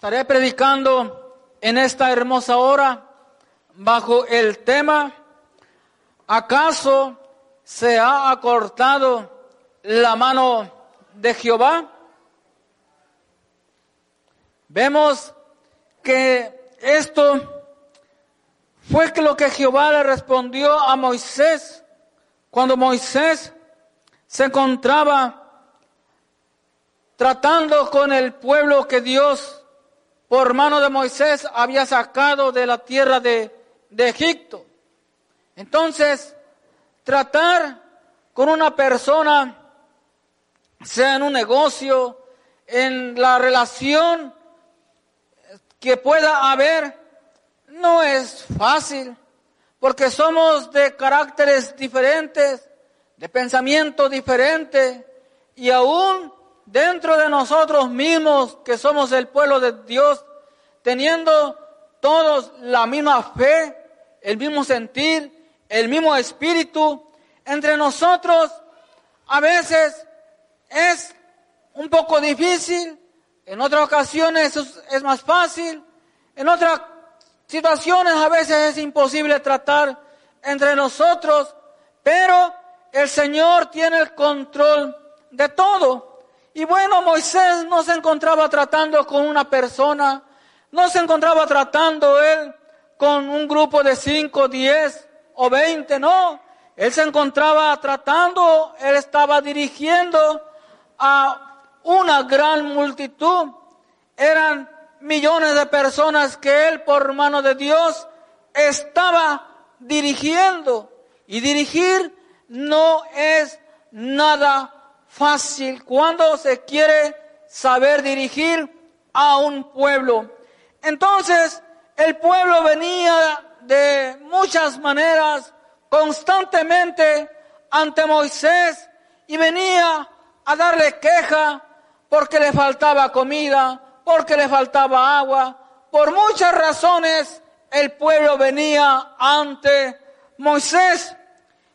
Estaré predicando en esta hermosa hora bajo el tema, ¿acaso se ha acortado la mano de Jehová? Vemos que esto fue lo que Jehová le respondió a Moisés cuando Moisés se encontraba tratando con el pueblo que Dios por mano de Moisés había sacado de la tierra de, Egipto. Entonces, tratar con una persona, sea en un negocio, en la relación que pueda haber, no es fácil, porque somos de caracteres diferentes, de pensamiento diferente, y aún dentro de nosotros mismos, que somos el pueblo de Dios, teniendo todos la misma fe, el mismo sentir, el mismo espíritu, entre nosotros a veces es un poco difícil, en otras ocasiones es más fácil, en otras situaciones a veces es imposible tratar entre nosotros, pero el Señor tiene el control de todo. Y bueno, Moisés no se encontraba tratando con una persona, no se encontraba tratando él con un grupo de cinco, diez o veinte, no. Él se encontraba tratando, él estaba dirigiendo a una gran multitud. Eran millones de personas que él, por mano de Dios, estaba dirigiendo. Y dirigir no es nada fácil cuando se quiere saber dirigir a un pueblo. Entonces, el pueblo venía de muchas maneras constantemente ante Moisés y venía a darle queja porque le faltaba comida, porque le faltaba agua. Por muchas razones el pueblo venía ante Moisés.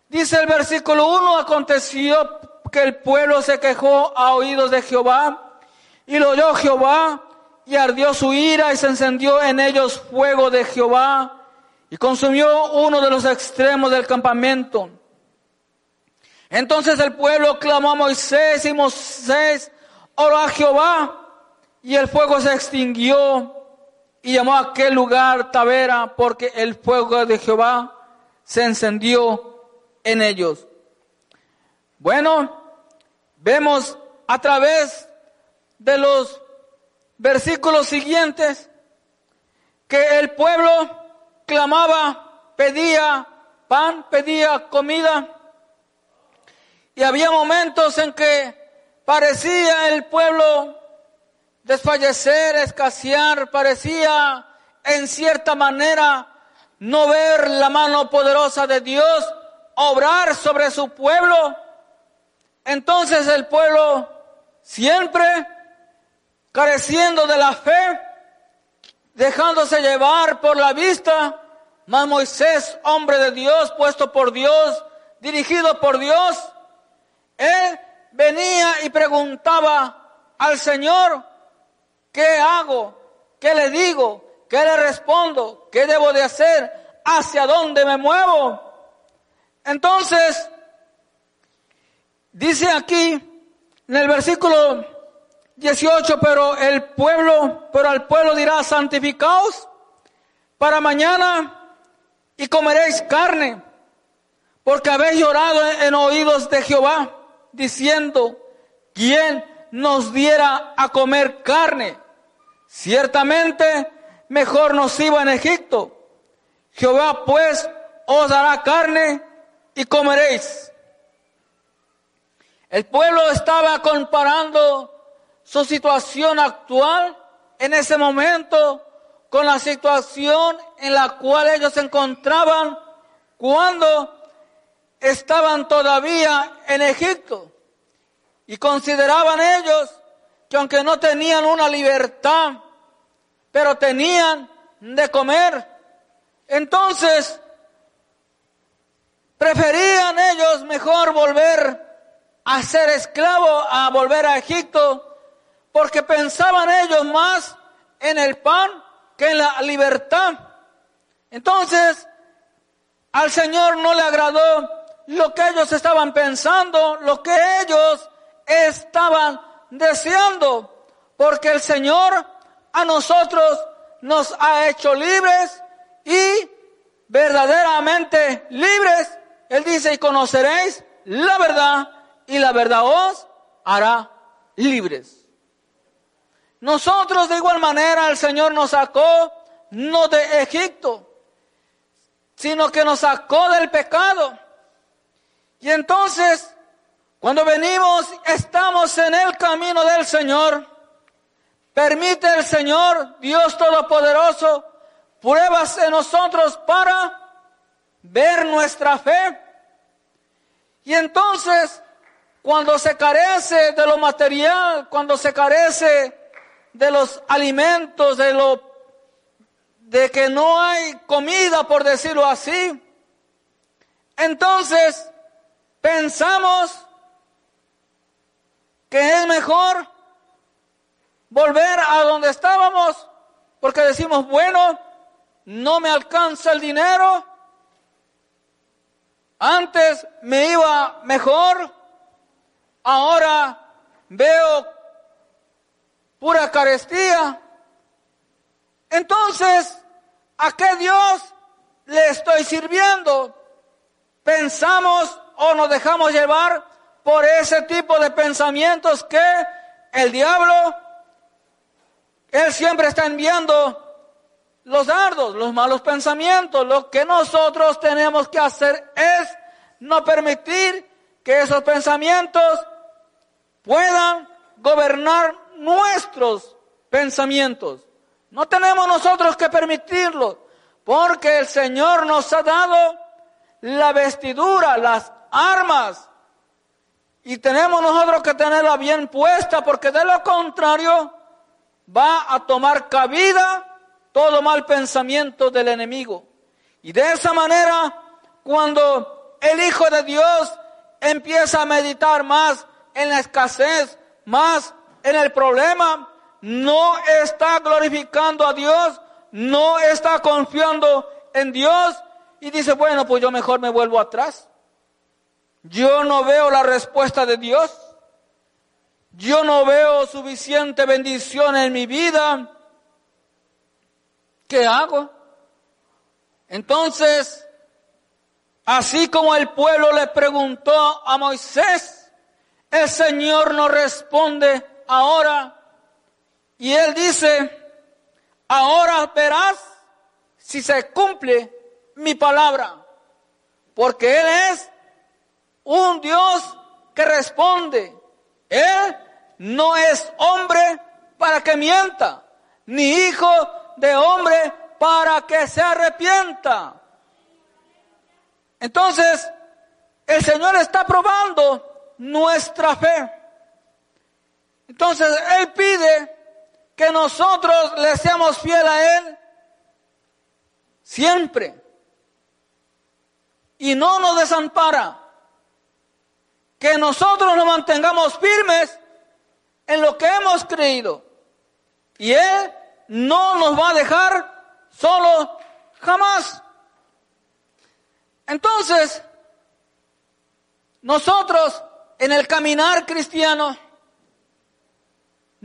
Dice el versículo 1, aconteció el pueblo se quejó a oídos de Jehová y lo oyó Jehová y ardió su ira y se encendió en ellos fuego de Jehová y consumió uno de los extremos del campamento. Entonces el pueblo clamó a Moisés y Moisés oró a Jehová y el fuego se extinguió y llamó a aquel lugar Tavera porque el fuego de Jehová se encendió en ellos. Bueno, Vemos a través de los versículos siguientes que el pueblo clamaba, pedía pan, pedía comida. Y había momentos en que parecía el pueblo desfallecer, escasear, parecía en cierta manera no ver la mano poderosa de Dios obrar sobre su pueblo. Entonces el pueblo siempre careciendo de la fe, dejándose llevar por la vista, mas Moisés, hombre de Dios, puesto por Dios, dirigido por Dios, él venía y preguntaba al Señor, ¿qué hago? ¿Qué le digo? ¿Qué le respondo? ¿Qué debo de hacer? ¿Hacia dónde me muevo? Entonces, Dice aquí en el versículo 18, pero el pueblo, pero al pueblo dirá, santificaos para mañana y comeréis carne, porque habéis llorado en oídos de Jehová, diciendo, ¿quién nos diera a comer carne? Ciertamente mejor nos iba en Egipto. Jehová pues os dará carne y comeréis. El pueblo estaba comparando su situación actual en ese momento con la situación en la cual ellos se encontraban cuando estaban todavía en Egipto. Y consideraban ellos que aunque no tenían una libertad, pero tenían de comer, entonces preferían ellos mejor volver a ser esclavo, a volver a Egipto, porque pensaban ellos más en el pan que en la libertad. Entonces, al Señor no le agradó lo que ellos estaban pensando, lo que ellos estaban deseando, porque el Señor a nosotros nos ha hecho libres y verdaderamente libres. Él dice, y conoceréis la verdad y la verdad os hará libres. Nosotros de igual manera el Señor nos sacó no de Egipto, sino que nos sacó del pecado. Y entonces, cuando venimos, estamos en el camino del Señor. Permite el Señor, Dios Todopoderoso, pruebas en nosotros para ver nuestra fe. Y entonces, cuando se carece de lo material, cuando se carece de los alimentos, de lo de que no hay comida, por decirlo así, entonces pensamos que es mejor volver a donde estábamos, porque decimos, bueno, no me alcanza el dinero, antes me iba mejor, ahora veo pura carestía. Entonces, ¿a qué Dios le estoy sirviendo? Pensamos o nos dejamos llevar por ese tipo de pensamientos que el diablo, él siempre está enviando los dardos, los malos pensamientos. Lo que nosotros tenemos que hacer es no permitir que esos pensamientos puedan gobernar nuestros pensamientos. No tenemos nosotros que permitirlo, porque el Señor nos ha dado la vestidura, las armas, y tenemos nosotros que tenerla bien puesta, porque de lo contrario va a tomar cabida todo mal pensamiento del enemigo. Y de esa manera, cuando el Hijo de Dios empieza a meditar más en la escasez, más en el problema, no está glorificando a Dios, no está confiando en Dios y dice, bueno, pues yo mejor me vuelvo atrás. Yo no veo la respuesta de Dios. Yo no veo suficiente bendición en mi vida. ¿Qué hago? Entonces, así como el pueblo le preguntó a Moisés, el Señor no responde ahora. Y él dice, ahora verás si se cumple mi palabra. Porque Él es un Dios que responde. Él no es hombre para que mienta, ni hijo de hombre para que se arrepienta. Entonces, el Señor está probando nuestra fe. Entonces Él pide que nosotros le seamos fiel a Él siempre. Y no nos desampara. Que nosotros nos mantengamos firmes en lo que hemos creído. Y Él no nos va a dejar solo jamás. Entonces, nosotros en el caminar cristiano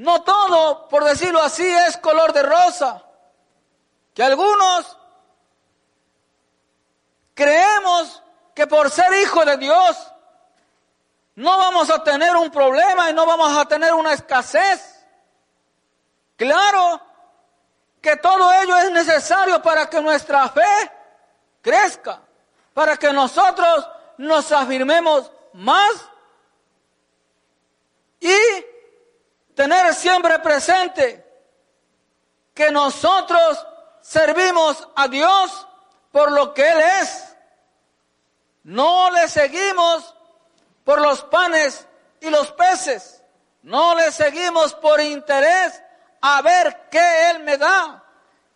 no todo, por decirlo así, es color de rosa. Que algunos creemos que por ser hijo de Dios no vamos a tener un problema y no vamos a tener una escasez. Claro que todo ello es necesario para que nuestra fe crezca, para que nosotros nos afirmemos más y tener siempre presente que nosotros servimos a Dios por lo que Él es. No le seguimos por los panes y los peces. No le seguimos por interés a ver qué Él me da.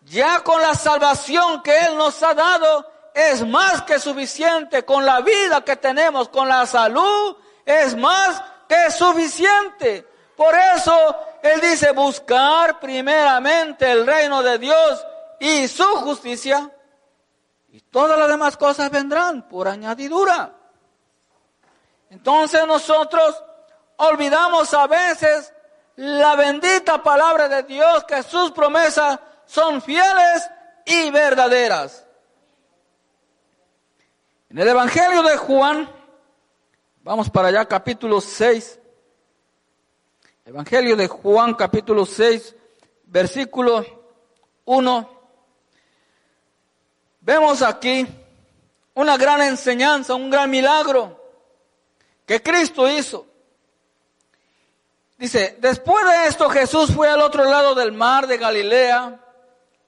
Ya con la salvación que Él nos ha dado es más que suficiente. Con la vida que tenemos, con la salud, es más que suficiente. Por eso Él dice buscar primeramente el reino de Dios y su justicia y todas las demás cosas vendrán por añadidura. Entonces nosotros olvidamos a veces la bendita palabra de Dios que sus promesas son fieles y verdaderas. En el Evangelio de Juan, vamos para allá, capítulo 6. Evangelio de Juan, capítulo 6, versículo 1. Vemos aquí una gran enseñanza, un gran milagro que Cristo hizo. Dice, después de esto Jesús fue al otro lado del mar de Galilea,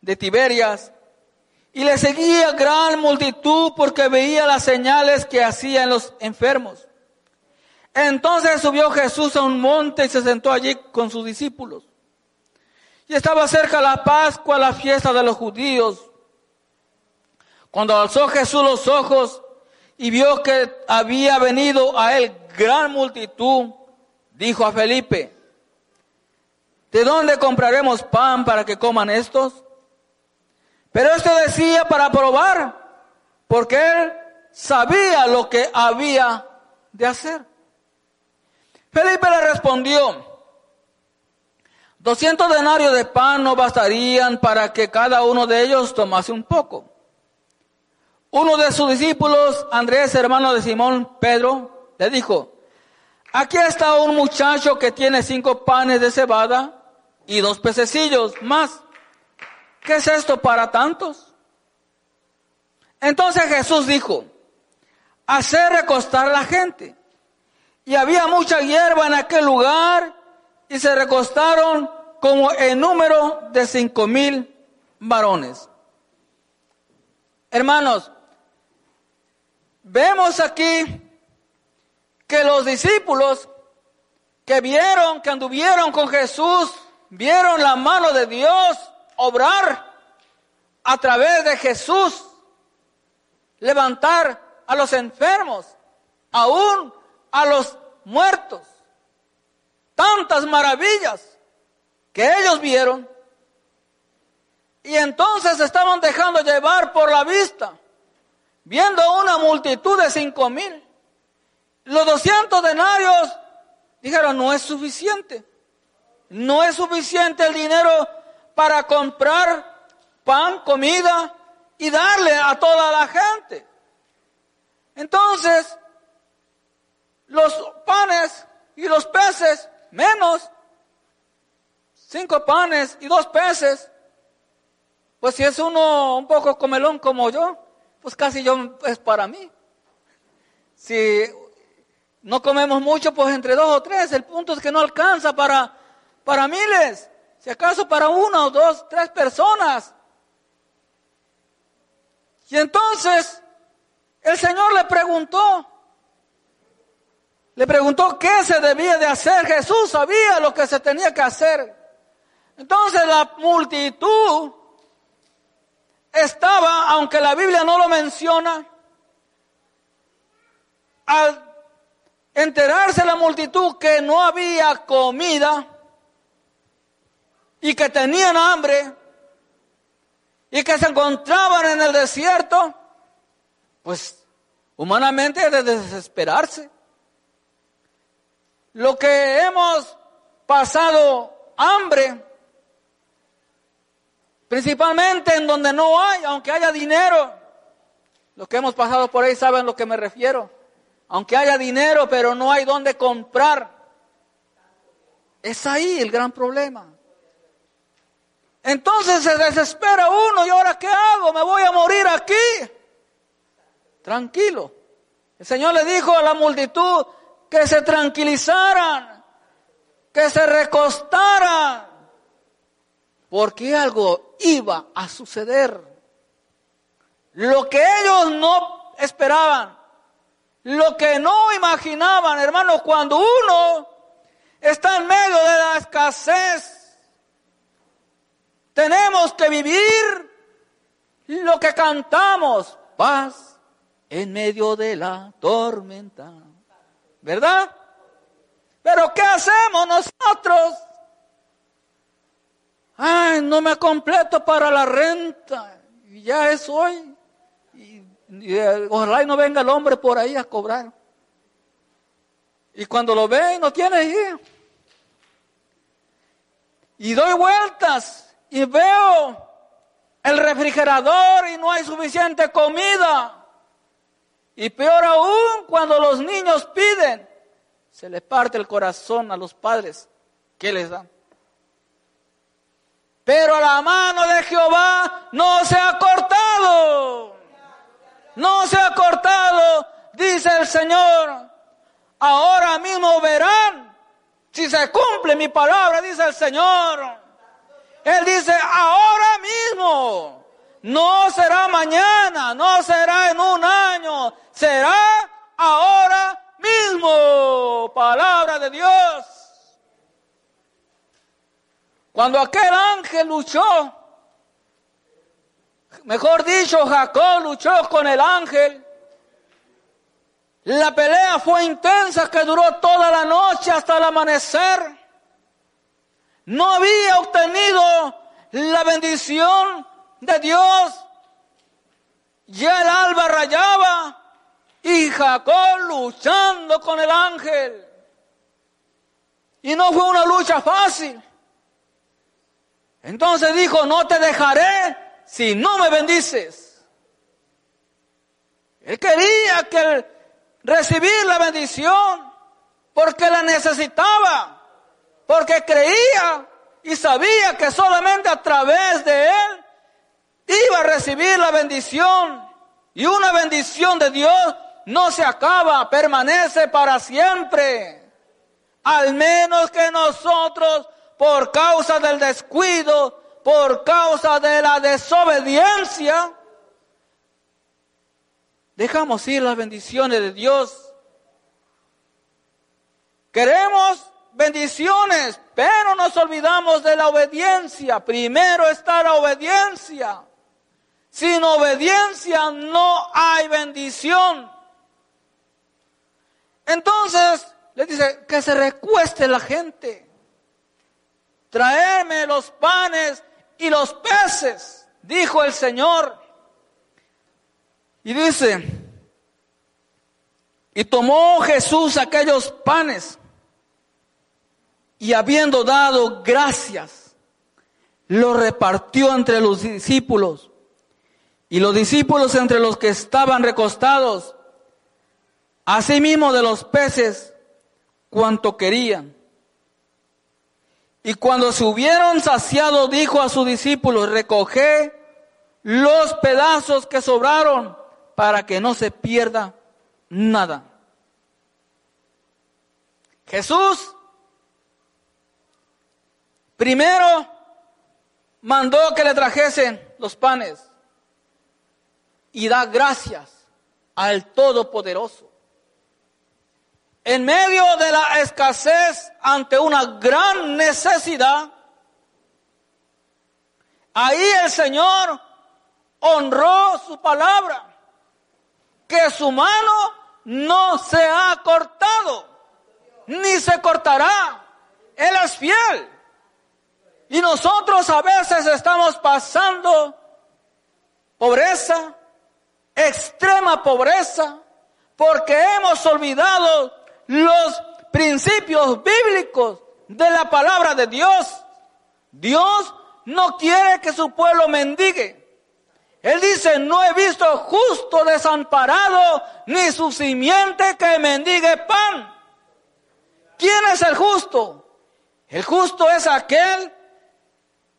de Tiberias, y le seguía gran multitud porque veía las señales que hacían los enfermos. Entonces subió Jesús a un monte y se sentó allí con sus discípulos. Y estaba cerca la Pascua, la fiesta de los judíos. Cuando alzó Jesús los ojos y vio que había venido a él gran multitud, dijo a Felipe, ¿de dónde compraremos pan para que coman estos? Pero esto decía para probar, porque él sabía lo que había de hacer. Felipe le respondió, 200 denarios de pan no bastarían para que cada uno de ellos tomase un poco. Uno de sus discípulos, Andrés, hermano de Simón Pedro, le dijo, aquí está un muchacho que tiene cinco panes de cebada y dos pececillos más. ¿Qué es esto para tantos? Entonces Jesús dijo, hacer recostar a la gente. Y había mucha hierba en aquel lugar y se recostaron como en número de cinco mil varones. Hermanos, vemos aquí que los discípulos que vieron, que anduvieron con Jesús, vieron la mano de Dios obrar a través de Jesús, levantar a los enfermos, aún a los muertos. Tantas maravillas que ellos vieron. Y entonces estaban dejando llevar por la vista, viendo una multitud de cinco mil. Los doscientos denarios dijeron, no es suficiente. No es suficiente el dinero para comprar pan, comida y darle a toda la gente. Entonces, los panes y los peces, menos cinco panes y dos peces, pues si es uno un poco comelón como yo, pues casi yo es para mí. Si no comemos mucho, pues entre dos o tres, el punto es que no alcanza para, para miles, si acaso para una o dos, tres personas. Y entonces el Señor le preguntó, le preguntó qué se debía de hacer. Jesús sabía lo que se tenía que hacer. Entonces la multitud estaba, aunque la Biblia no lo menciona, al enterarse la multitud que no había comida y que tenían hambre y que se encontraban en el desierto, pues humanamente de desesperarse lo que hemos pasado hambre, principalmente en donde no hay, aunque haya dinero, los que hemos pasado por ahí saben a lo que me refiero, aunque haya dinero, pero no hay donde comprar, es ahí el gran problema. Entonces se desespera uno y ahora ¿qué hago? Me voy a morir aquí. Tranquilo. El Señor le dijo a la multitud, que se tranquilizaran, que se recostaran, porque algo iba a suceder. Lo que ellos no esperaban, lo que no imaginaban, hermanos, cuando uno está en medio de la escasez, tenemos que vivir lo que cantamos, paz en medio de la tormenta. ¿Verdad? Pero ¿qué hacemos nosotros? ay, no me completo para la renta, y ya es hoy. Y, eh, ojalá y no venga el hombre por ahí a cobrar. Y cuando lo ve, no tiene. Y doy vueltas y veo el refrigerador y no hay suficiente comida. Y peor aún, cuando los niños piden, se les parte el corazón a los padres. ¿Qué les dan? Pero la mano de Jehová no se ha cortado. No se ha cortado, dice el Señor. Ahora mismo verán si se cumple mi palabra, dice el Señor. Él dice, ahora mismo. No será mañana, no será en un año, será ahora mismo. Palabra de Dios. Cuando aquel ángel luchó, mejor dicho, Jacob luchó con el ángel, la pelea fue intensa que duró toda la noche hasta el amanecer. No había obtenido la bendición de Dios. Ya el alba rayaba y Jacob luchando con el ángel. Y no fue una lucha fácil. Entonces dijo, no te dejaré si no me bendices. Él quería que recibir la bendición porque la necesitaba, porque creía y sabía que solamente a través de él iba a recibir la bendición. Y una bendición de Dios no se acaba, permanece para siempre. Al menos que nosotros por causa del descuido, por causa de la desobediencia, dejamos ir las bendiciones de Dios. Queremos bendiciones, pero nos olvidamos de la obediencia. Primero está la obediencia. Sin obediencia no hay bendición. Entonces, le dice que se recueste la gente traerme los panes y los peces, dijo el Señor. Y dice, y tomó Jesús aquellos panes y habiendo dado gracias, los repartió entre los discípulos. Y los discípulos entre los que estaban recostados, asimismo de los peces, cuanto querían. Y cuando se hubieron saciado, dijo a sus discípulos, recoge los pedazos que sobraron para que no se pierda nada. Jesús primero mandó que le trajesen los panes y da gracias al Todopoderoso en medio de la escasez ante una gran necesidad, ahí el Señor honró su palabra, que su mano no se ha cortado, ni se cortará. Él es fiel. Y nosotros a veces estamos pasando pobreza, extrema pobreza, porque hemos olvidado los principios bíblicos de la palabra de Dios. Dios no quiere que su pueblo mendigue. Él dice, no he visto justo desamparado, ni su simiente que mendigue pan. ¿Quién es el justo? El justo es aquel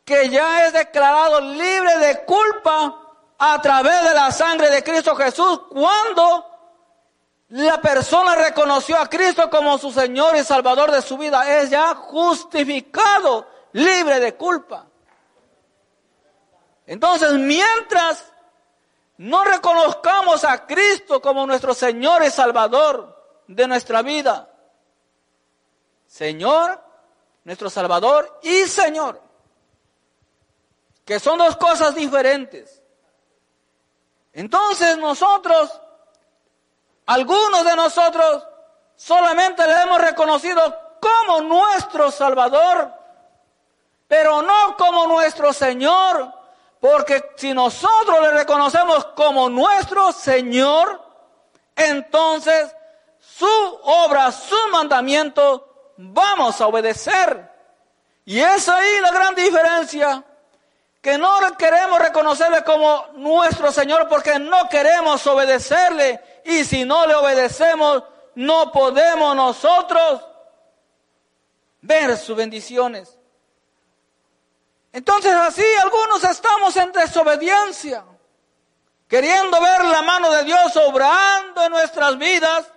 que ya es declarado libre de culpa a través de la sangre de Cristo Jesús cuando la persona reconoció a Cristo como su Señor y Salvador de su vida. Es ya justificado, libre de culpa. Entonces, mientras no reconozcamos a Cristo como nuestro Señor y Salvador de nuestra vida, Señor, nuestro Salvador y Señor, que son dos cosas diferentes. Entonces nosotros algunos de nosotros solamente le hemos reconocido como nuestro Salvador, pero no como nuestro Señor, porque si nosotros le reconocemos como nuestro Señor, entonces su obra, su mandamiento, vamos a obedecer. Y es ahí la gran diferencia, que no queremos reconocerle como nuestro Señor porque no queremos obedecerle. Y si no le obedecemos, no podemos nosotros ver sus bendiciones. Entonces así algunos estamos en desobediencia, queriendo ver la mano de Dios obrando en nuestras vidas,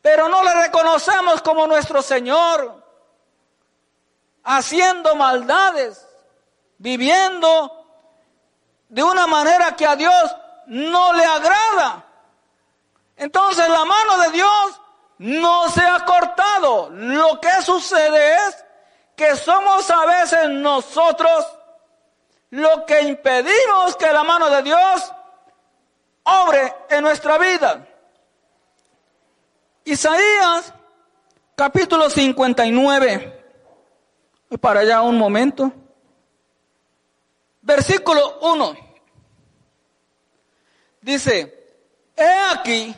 pero no le reconocemos como nuestro Señor, haciendo maldades, viviendo de una manera que a Dios no le agrada. Entonces la mano de Dios no se ha cortado. Lo que sucede es que somos a veces nosotros lo que impedimos que la mano de Dios obre en nuestra vida. Isaías capítulo 59. Y para allá un momento. Versículo 1. Dice, he aquí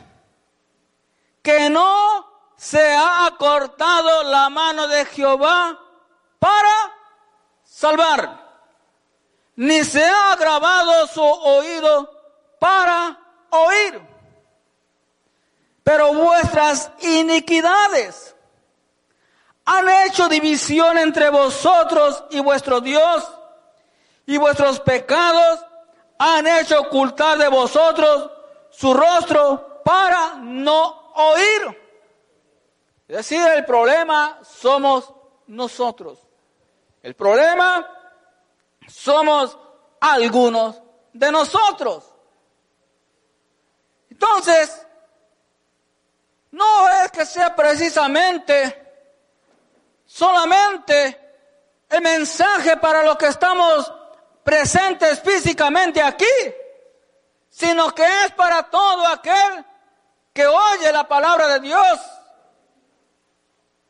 que no se ha cortado la mano de Jehová para salvar, ni se ha agravado su oído para oír. Pero vuestras iniquidades han hecho división entre vosotros y vuestro Dios, y vuestros pecados han hecho ocultar de vosotros su rostro para no oír. Es decir, el problema somos nosotros. El problema somos algunos de nosotros. Entonces, no es que sea precisamente solamente el mensaje para los que estamos presentes físicamente aquí, sino que es para todo aquel que oye la palabra de Dios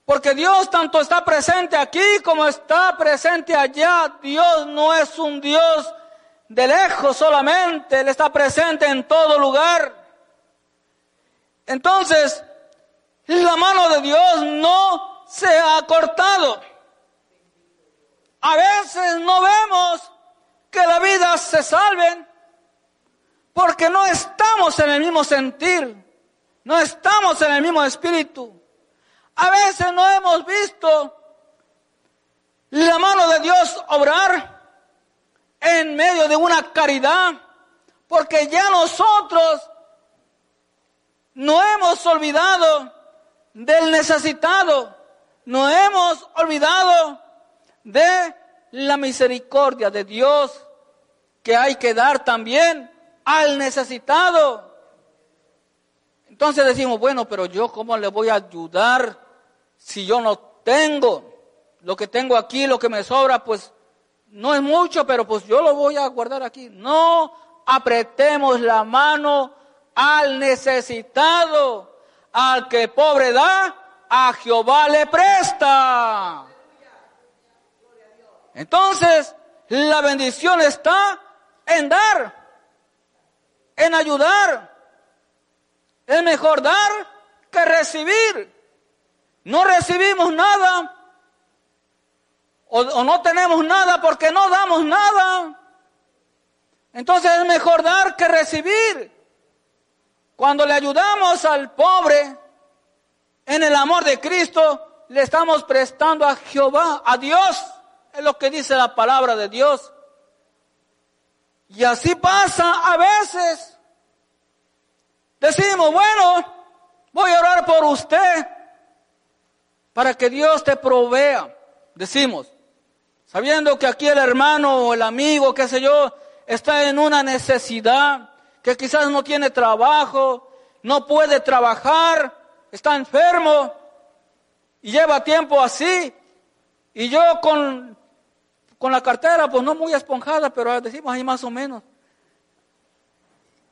porque Dios tanto está presente aquí como está presente allá. Dios no es un Dios de lejos solamente, Él está presente en todo lugar. Entonces, la mano de Dios no se ha cortado. A veces no vemos que la vida se salve porque no estamos en el mismo sentir, no estamos en el mismo espíritu. A veces no hemos visto la mano de Dios obrar en medio de una caridad, porque ya nosotros no hemos olvidado del necesitado, no hemos olvidado de la misericordia de Dios que hay que dar también al necesitado. Entonces decimos, bueno, pero yo cómo le voy a ayudar si yo no tengo lo que tengo aquí, lo que me sobra, pues no es mucho, pero pues yo lo voy a guardar aquí. No apretemos la mano al necesitado, al que pobre da, a Jehová le presta. Entonces, la bendición está en dar, en ayudar. Es mejor dar que recibir no recibimos nada o, no tenemos nada porque no damos nada. Entonces es mejor dar que recibir. Cuando le ayudamos al pobre en el amor de Cristo, le estamos prestando a Jehová, a Dios. Es lo que dice la palabra de Dios. Y así pasa a veces. Decimos, bueno, voy a orar por usted para que Dios te provea. Decimos, sabiendo que aquí el hermano o el amigo, qué sé yo, está en una necesidad, que quizás no tiene trabajo, no puede trabajar, está enfermo y lleva tiempo así. Y yo con, con la cartera, pues no muy esponjada, pero decimos ahí más o menos.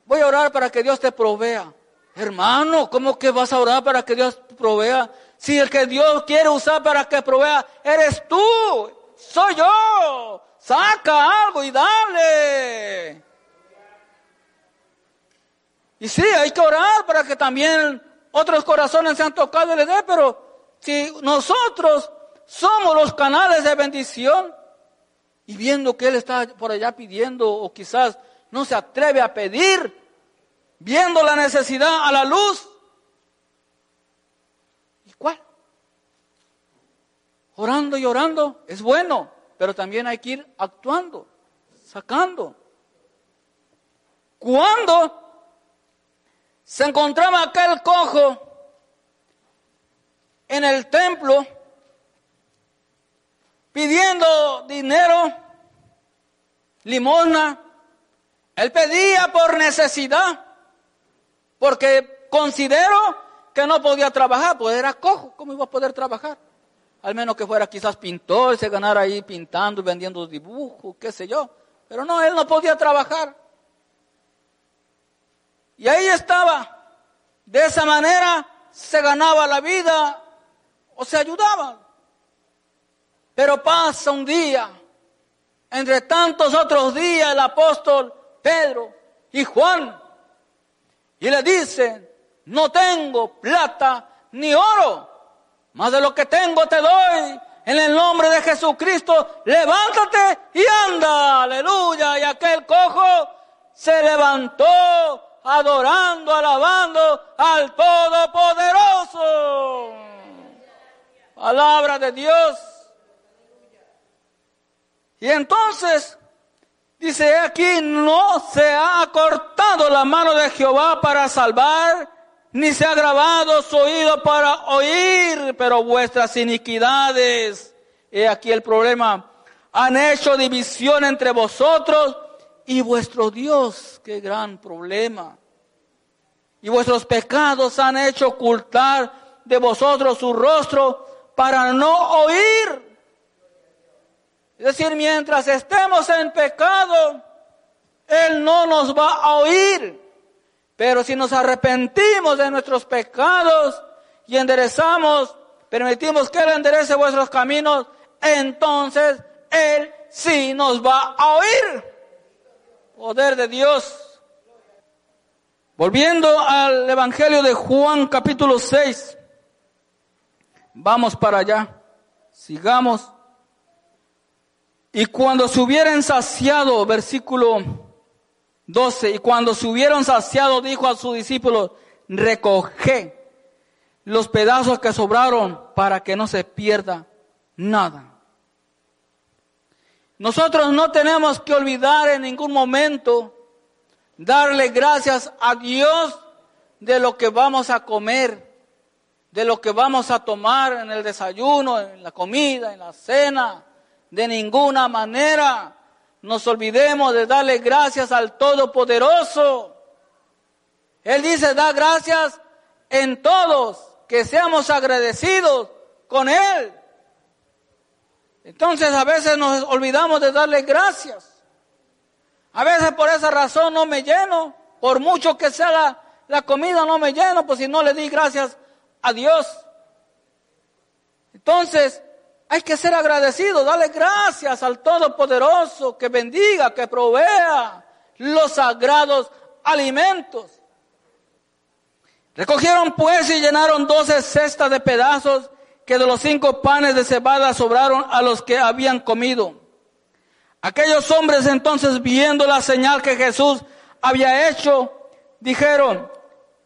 Voy a orar para que Dios te provea. Hermano, ¿cómo que vas a orar para que Dios provea? Si el que Dios quiere usar para que provea eres tú soy yo. Saca algo y dale. Y sí, hay que orar para que también otros corazones sean tocados y le dé, pero si nosotros somos los canales de bendición y viendo que Él está por allá pidiendo o quizás no se atreve a pedir, viendo la necesidad a la luz, ¿y cuál? Orando y orando es bueno, pero también hay que ir actuando, sacando. Cuando se encontraba aquel cojo en el templo pidiendo dinero, limosna. Él pedía por necesidad, porque considero que no podía trabajar, pues era cojo, ¿cómo iba a poder trabajar? Al menos que fuera quizás pintor, se ganara ahí pintando, vendiendo dibujos, qué sé yo. Pero no, él no podía trabajar. Y ahí estaba. De esa manera se ganaba la vida o se ayudaba. Pero pasa un día, entre tantos otros días, el apóstol Pedro y Juan, y le dicen, no tengo plata ni oro, más de lo que tengo te doy. En el nombre de Jesucristo, levántate y anda, aleluya. Y aquel cojo se levantó adorando, alabando al Todopoderoso. Palabra de Dios. Y entonces, dice aquí, no se ha cortado la mano de Jehová para salvar, ni se ha grabado su oído para oír, pero vuestras iniquidades, he aquí el problema, han hecho división entre vosotros y vuestro Dios, qué gran problema. Y vuestros pecados han hecho ocultar de vosotros su rostro para no oír. Es decir, mientras estemos en pecado, Él no nos va a oír. Pero si nos arrepentimos de nuestros pecados y enderezamos, permitimos que Él enderece vuestros caminos, entonces Él sí nos va a oír. Poder de Dios. Volviendo al Evangelio de Juan capítulo 6. Vamos para allá. Sigamos. Y cuando se hubieran saciado, versículo 12, y cuando se hubieron saciado, dijo a sus discípulos, recoge los pedazos que sobraron para que no se pierda nada. Nosotros no tenemos que olvidar en ningún momento darle gracias a Dios de lo que vamos a comer, de lo que vamos a tomar en el desayuno, en la comida, en la cena. De ninguna manera nos olvidemos de darle gracias al Todopoderoso. Él dice, da gracias en todos, que seamos agradecidos con Él. Entonces a veces nos olvidamos de darle gracias. A veces por esa razón no me lleno, por mucho que sea la, comida no me lleno, pues si no le di gracias a Dios. Entonces, hay que ser agradecido, darle gracias al Todopoderoso que bendiga, que provea los sagrados alimentos. Recogieron pues y llenaron doce cestas de pedazos que de los cinco panes de cebada sobraron a los que habían comido. Aquellos hombres entonces viendo la señal que Jesús había hecho, dijeron,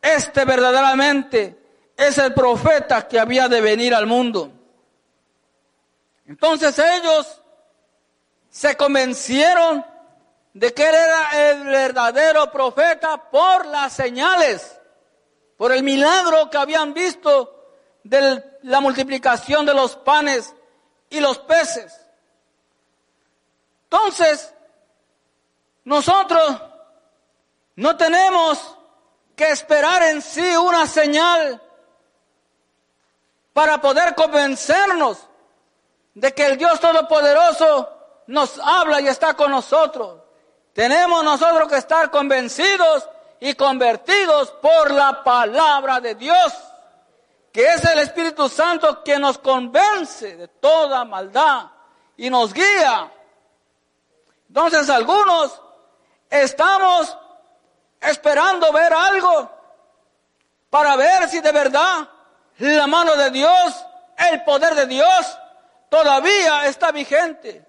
este verdaderamente es el profeta que había de venir al mundo. Entonces ellos se convencieron de que él era el verdadero profeta por las señales, por el milagro que habían visto de la multiplicación de los panes y los peces. Entonces, nosotros no tenemos que esperar en sí una señal para poder convencernos de que el Dios Todopoderoso nos habla y está con nosotros. Tenemos nosotros que estar convencidos y convertidos por la palabra de Dios, que es el Espíritu Santo que nos convence de toda maldad y nos guía. Entonces algunos estamos esperando ver algo para ver si de verdad la mano de Dios, el poder de Dios todavía está vigente.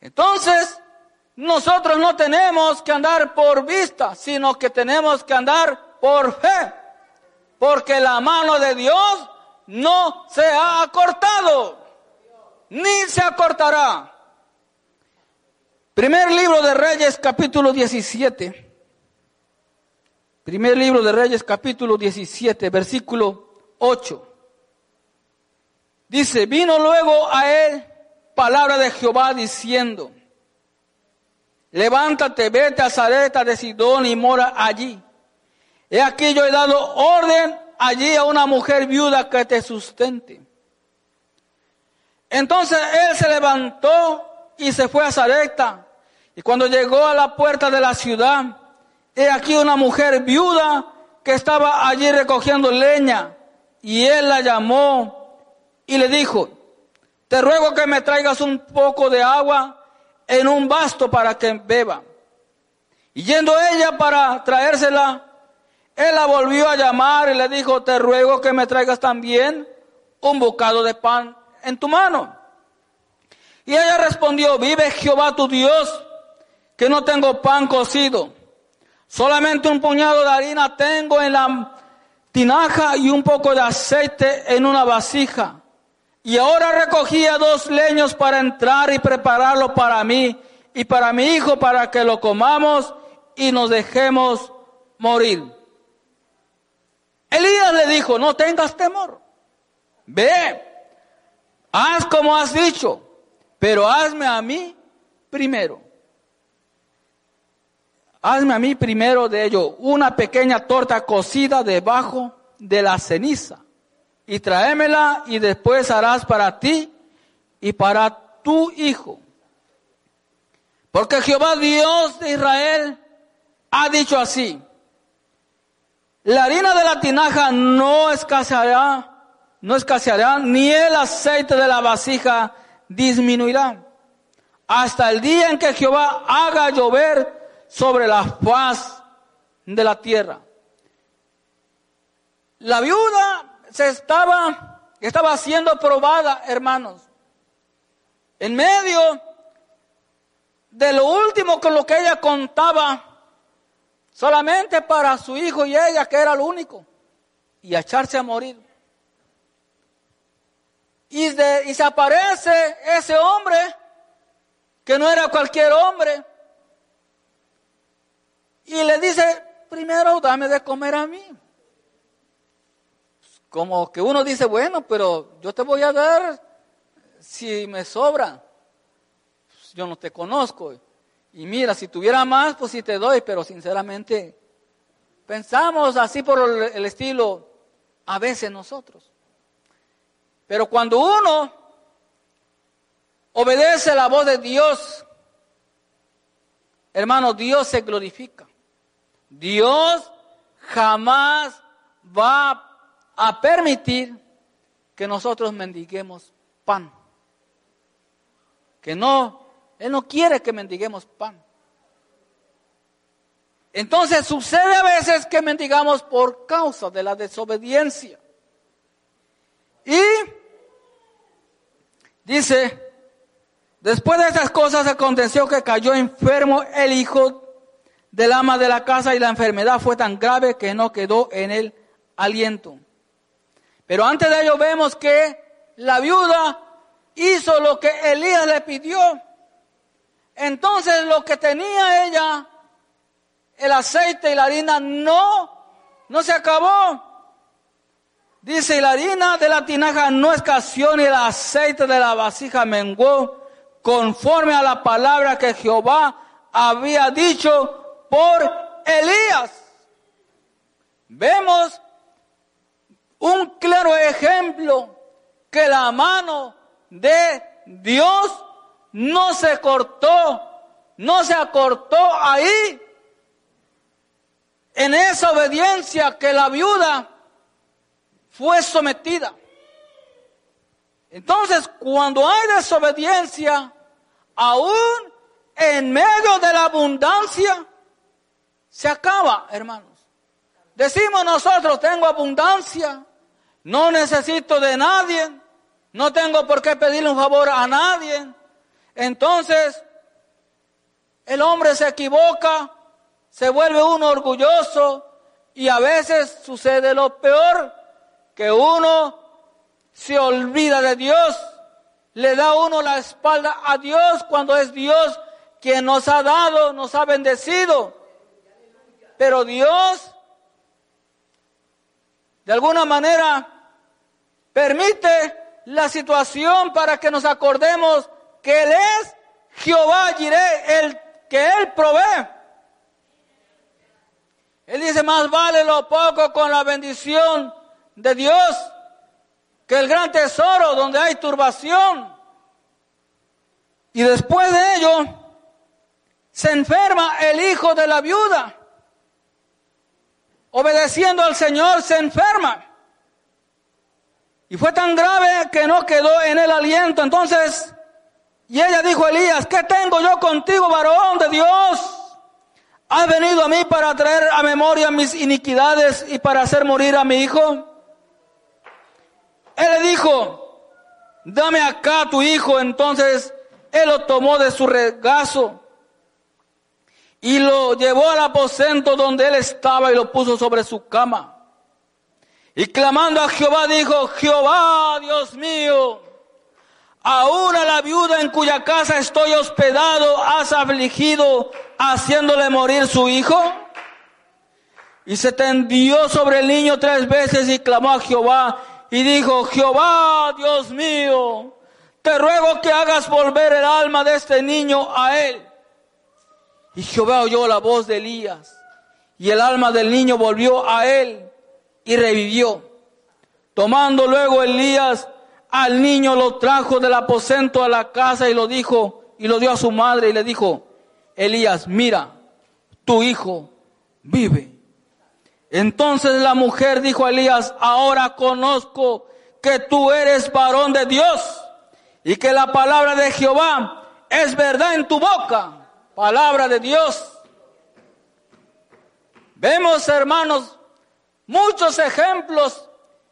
Entonces, nosotros no tenemos que andar por vista, sino que tenemos que andar por fe. Porque la mano de Dios no se ha acortado, ni se acortará. Primer libro de Reyes, capítulo 17. Primer libro de Reyes, capítulo 17, versículo 8. Dice, vino luego a él palabra de Jehová diciendo, levántate, vete a Zareta de Sidón y mora allí. He aquí yo he dado orden allí a una mujer viuda que te sustente. Entonces él se levantó y se fue a Zareta. Y cuando llegó a la puerta de la ciudad, he aquí una mujer viuda que estaba allí recogiendo leña. Y él la llamó y le dijo, te ruego que me traigas un poco de agua en un vasto para que beba. Y yendo ella para traérsela, él la volvió a llamar y le dijo, te ruego que me traigas también un bocado de pan en tu mano. Y ella respondió, vive Jehová tu Dios, que no tengo pan cocido, solamente un puñado de harina tengo en la tinaja y un poco de aceite en una vasija. Y ahora recogía dos leños para entrar y prepararlo para mí y para mi hijo para que lo comamos y nos dejemos morir. Elías le dijo, no tengas temor. Ve, haz como has dicho, pero hazme a mí primero. Hazme a mí primero de ello una pequeña torta cocida debajo de la ceniza y tráemela y después harás para ti y para tu hijo. Porque Jehová Dios de Israel ha dicho así, la harina de la tinaja no escaseará, no escaseará, ni el aceite de la vasija disminuirá, hasta el día en que Jehová haga llover sobre la faz de la tierra. La viuda se estaba, estaba siendo probada, hermanos. En medio de lo último con lo que ella contaba, solamente para su hijo y ella, que era lo único, y a echarse a morir. Y, y se aparece ese hombre, que no era cualquier hombre, y le dice, primero dame de comer a mí como que uno dice, bueno, pero yo te voy a dar si me sobra. Yo no te conozco. Y mira, si tuviera más, pues sí te doy, pero sinceramente pensamos así por el estilo a veces nosotros. Pero cuando uno obedece la voz de Dios, hermano, Dios se glorifica. Dios jamás va a a permitir que nosotros mendiguemos pan. Que no, Él no quiere que mendiguemos pan. Entonces sucede a veces que mendigamos por causa de la desobediencia. Y dice, después de esas cosas aconteció que cayó enfermo el hijo del ama de la casa y la enfermedad fue tan grave que no quedó en él aliento. Pero antes de ello vemos que la viuda hizo lo que Elías le pidió. Entonces lo que tenía ella, el aceite y la harina, no, no se acabó. Dice, la harina de la tinaja no escaseó ni el aceite de la vasija menguó, conforme a la palabra que Jehová había dicho por Elías. Vemos un claro ejemplo que la mano de Dios no se cortó, no se acortó ahí, en esa obediencia que la viuda fue sometida. Entonces, cuando hay desobediencia, aún en medio de la abundancia, se acaba, hermanos. Decimos nosotros, tengo abundancia, no necesito de nadie, no tengo por qué pedirle un favor a nadie. Entonces, el hombre se equivoca, se vuelve uno orgulloso y a veces sucede lo peor, que uno se olvida de Dios, le da uno la espalda a Dios cuando es Dios quien nos ha dado, nos ha bendecido. Pero Dios, de alguna manera, permite la situación para que nos acordemos que Él es Jehová diré el que Él provee. Él dice, más vale lo poco con la bendición de Dios que el gran tesoro donde hay turbación. Y después de ello, se enferma el hijo de la viuda. Obedeciendo al Señor, se enferma. Y fue tan grave que no quedó en el aliento. Entonces, y ella dijo a Elías, ¿qué tengo yo contigo, varón de Dios? ¿Has venido a mí para traer a memoria mis iniquidades y para hacer morir a mi hijo? Él le dijo, dame acá tu hijo. Entonces él lo tomó de su regazo y lo llevó al aposento donde él estaba y lo puso sobre su cama. Y clamando a Jehová dijo, Jehová, Dios mío, aún a la viuda en cuya casa estoy hospedado, has afligido haciéndole morir su hijo. Y se tendió sobre el niño tres veces y clamó a Jehová y dijo, Jehová, Dios mío, te ruego que hagas volver el alma de este niño a él. Y Jehová oyó la voz de Elías y el alma del niño volvió a él y revivió. Tomando luego Elías al niño lo trajo del aposento a la casa y lo dijo y lo dio a su madre y le dijo, Elías, mira, tu hijo vive. Entonces la mujer dijo a Elías, ahora conozco que tú eres varón de Dios y que la palabra de Jehová es verdad en tu boca. Palabra de Dios. Vemos, hermanos, muchos ejemplos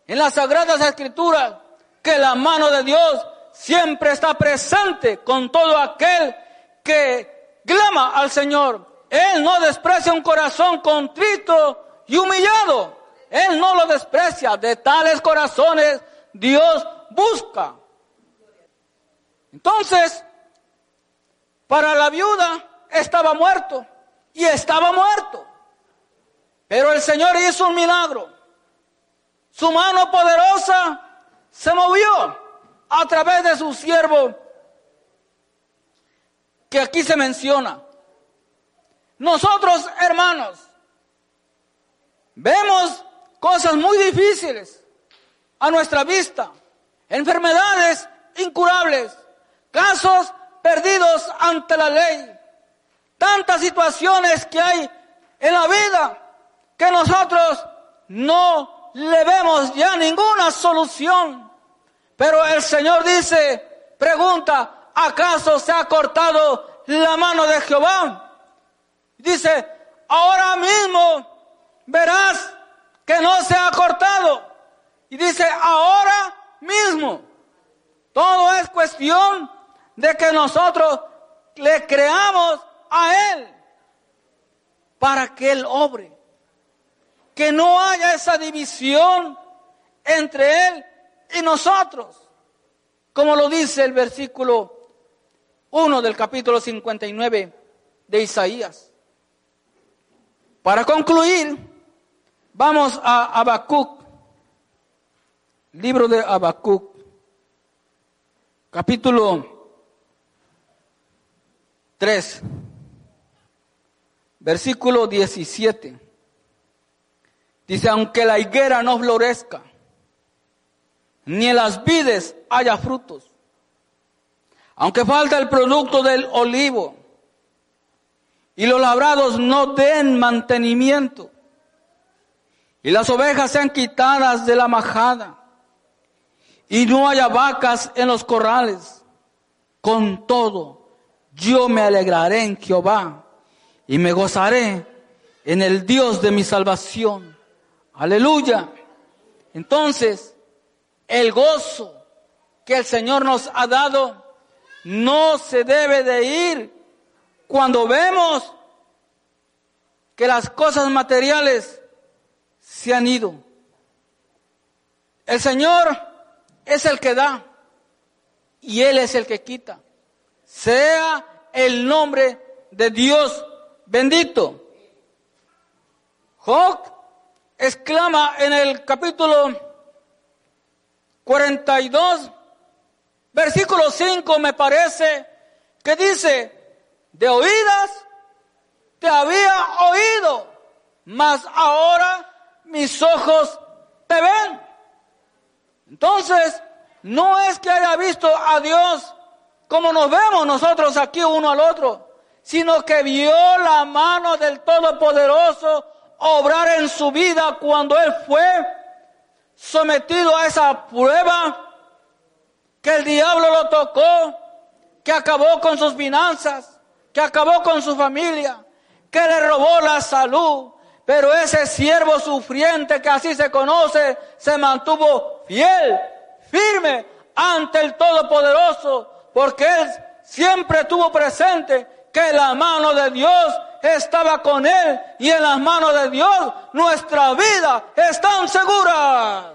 en las Sagradas Escrituras que la mano de Dios siempre está presente con todo aquel que clama al Señor. Él no desprecia un corazón contrito y humillado. Él no lo desprecia. De tales corazones Dios busca. Entonces, para la viuda estaba muerto y estaba muerto. Pero el Señor hizo un milagro. Su mano poderosa se movió a través de su siervo que aquí se menciona. Nosotros, hermanos, vemos cosas muy difíciles a nuestra vista, enfermedades incurables, casos perdidos ante la ley, tantas situaciones que hay en la vida que nosotros no le vemos ya ninguna solución. Pero el Señor dice, pregunta, ¿acaso se ha cortado la mano de Jehová? Dice, ahora mismo verás que no se ha cortado. Y dice, ahora mismo. Todo es cuestión de que nosotros le creamos a Él para que Él obre. Que no haya esa división entre Él y nosotros. Como lo dice el versículo 1 del capítulo 59 de Isaías. Para concluir, vamos a Habacuc, libro de Habacuc, capítulo 3, versículo 17. Dice, aunque la higuera no florezca, ni en las vides haya frutos, aunque falta el producto del olivo y los labrados no den mantenimiento y las ovejas sean quitadas de la majada y no haya vacas en los corrales. Con todo, yo me alegraré en Jehová y me gozaré en el Dios de mi salvación. Aleluya. Entonces, el gozo que el Señor nos ha dado no se debe de ir cuando vemos que las cosas materiales se han ido. El Señor es el que da y Él es el que quita. Sea el nombre de Dios bendito. Exclama en el capítulo 42, versículo 5 me parece, que dice, de oídas te había oído, mas ahora mis ojos te ven. Entonces, no es que haya visto a Dios como nos vemos nosotros aquí uno al otro, sino que vio la mano del Todopoderoso obrar en su vida cuando él fue sometido a esa prueba, que el diablo lo tocó, que acabó con sus finanzas, que acabó con su familia, que le robó la salud, pero ese siervo sufriente que así se conoce, se mantuvo fiel, firme ante el Todopoderoso, porque él siempre tuvo presente que la mano de Dios estaba con él y en las manos de Dios nuestra vida está segura.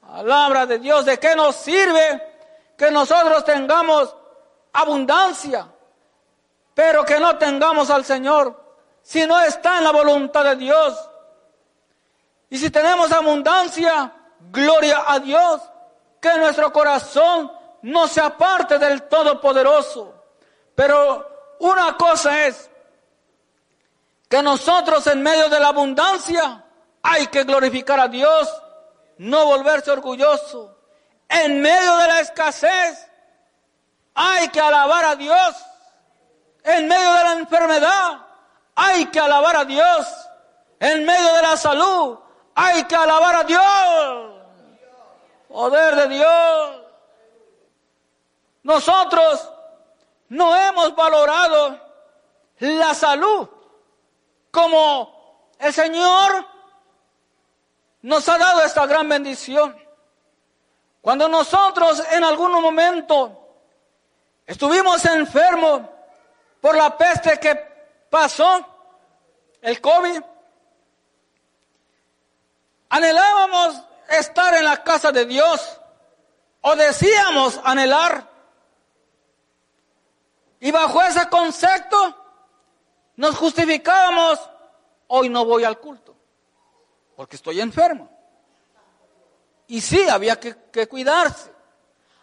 Palabra de Dios, ¿de qué nos sirve que nosotros tengamos abundancia, pero que no tengamos al Señor? Si no está en la voluntad de Dios. Y si tenemos abundancia, gloria a Dios, que nuestro corazón no se aparte del Todopoderoso. Pero una cosa es que nosotros en medio de la abundancia hay que glorificar a Dios, no volverse orgulloso. En medio de la escasez hay que alabar a Dios. En medio de la enfermedad hay que alabar a Dios. En medio de la salud hay que alabar a Dios. Poder de Dios. Nosotros no hemos valorado la salud como el Señor nos ha dado esta gran bendición. Cuando nosotros en algún momento estuvimos enfermos por la peste que pasó, el COVID, anhelábamos estar en la casa de Dios o decíamos anhelar y bajo ese concepto nos justificábamos, hoy no voy al culto, porque estoy enfermo. Y sí, había que, que cuidarse.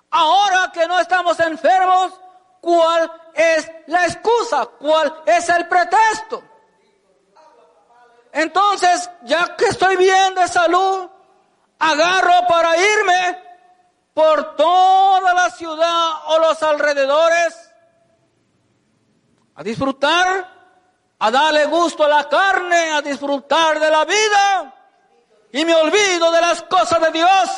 Ahora que no estamos enfermos, ¿cuál es la excusa? ¿Cuál es el pretexto? Entonces, ya que estoy bien de salud, agarro para irme por toda la ciudad o los alrededores a disfrutar, a darle gusto a la carne, a disfrutar de la vida. Y me olvido de las cosas de Dios.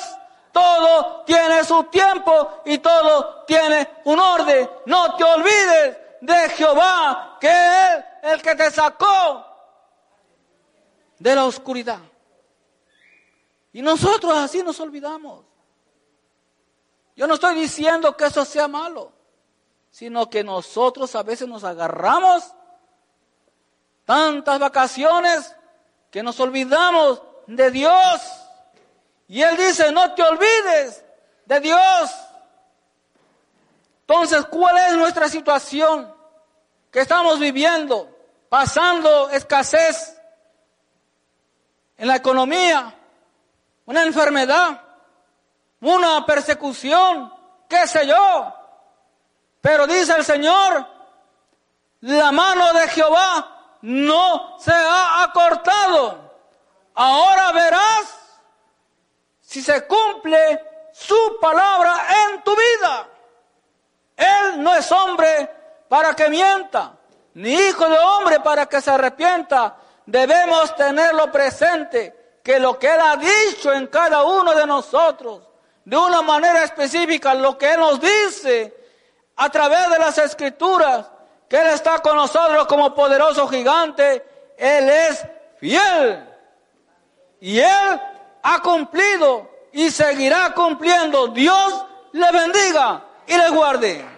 Todo tiene su tiempo y todo tiene un orden. No te olvides de Jehová, que es el que te sacó de la oscuridad. Y nosotros así nos olvidamos. Yo no estoy diciendo que eso sea malo sino que nosotros a veces nos agarramos tantas vacaciones que nos olvidamos de Dios. Y Él dice, no te olvides de Dios. Entonces, ¿cuál es nuestra situación que estamos viviendo? Pasando escasez en la economía, una enfermedad, una persecución, qué sé yo. Pero dice el Señor, la mano de Jehová no se ha acortado. Ahora verás si se cumple su palabra en tu vida. Él no es hombre para que mienta, ni hijo de hombre para que se arrepienta. Debemos tenerlo presente que lo que Él ha dicho en cada uno de nosotros, de una manera específica, lo que Él nos dice a través de las escrituras, que Él está con nosotros como poderoso gigante, Él es fiel. Y Él ha cumplido y seguirá cumpliendo. Dios le bendiga y le guarde.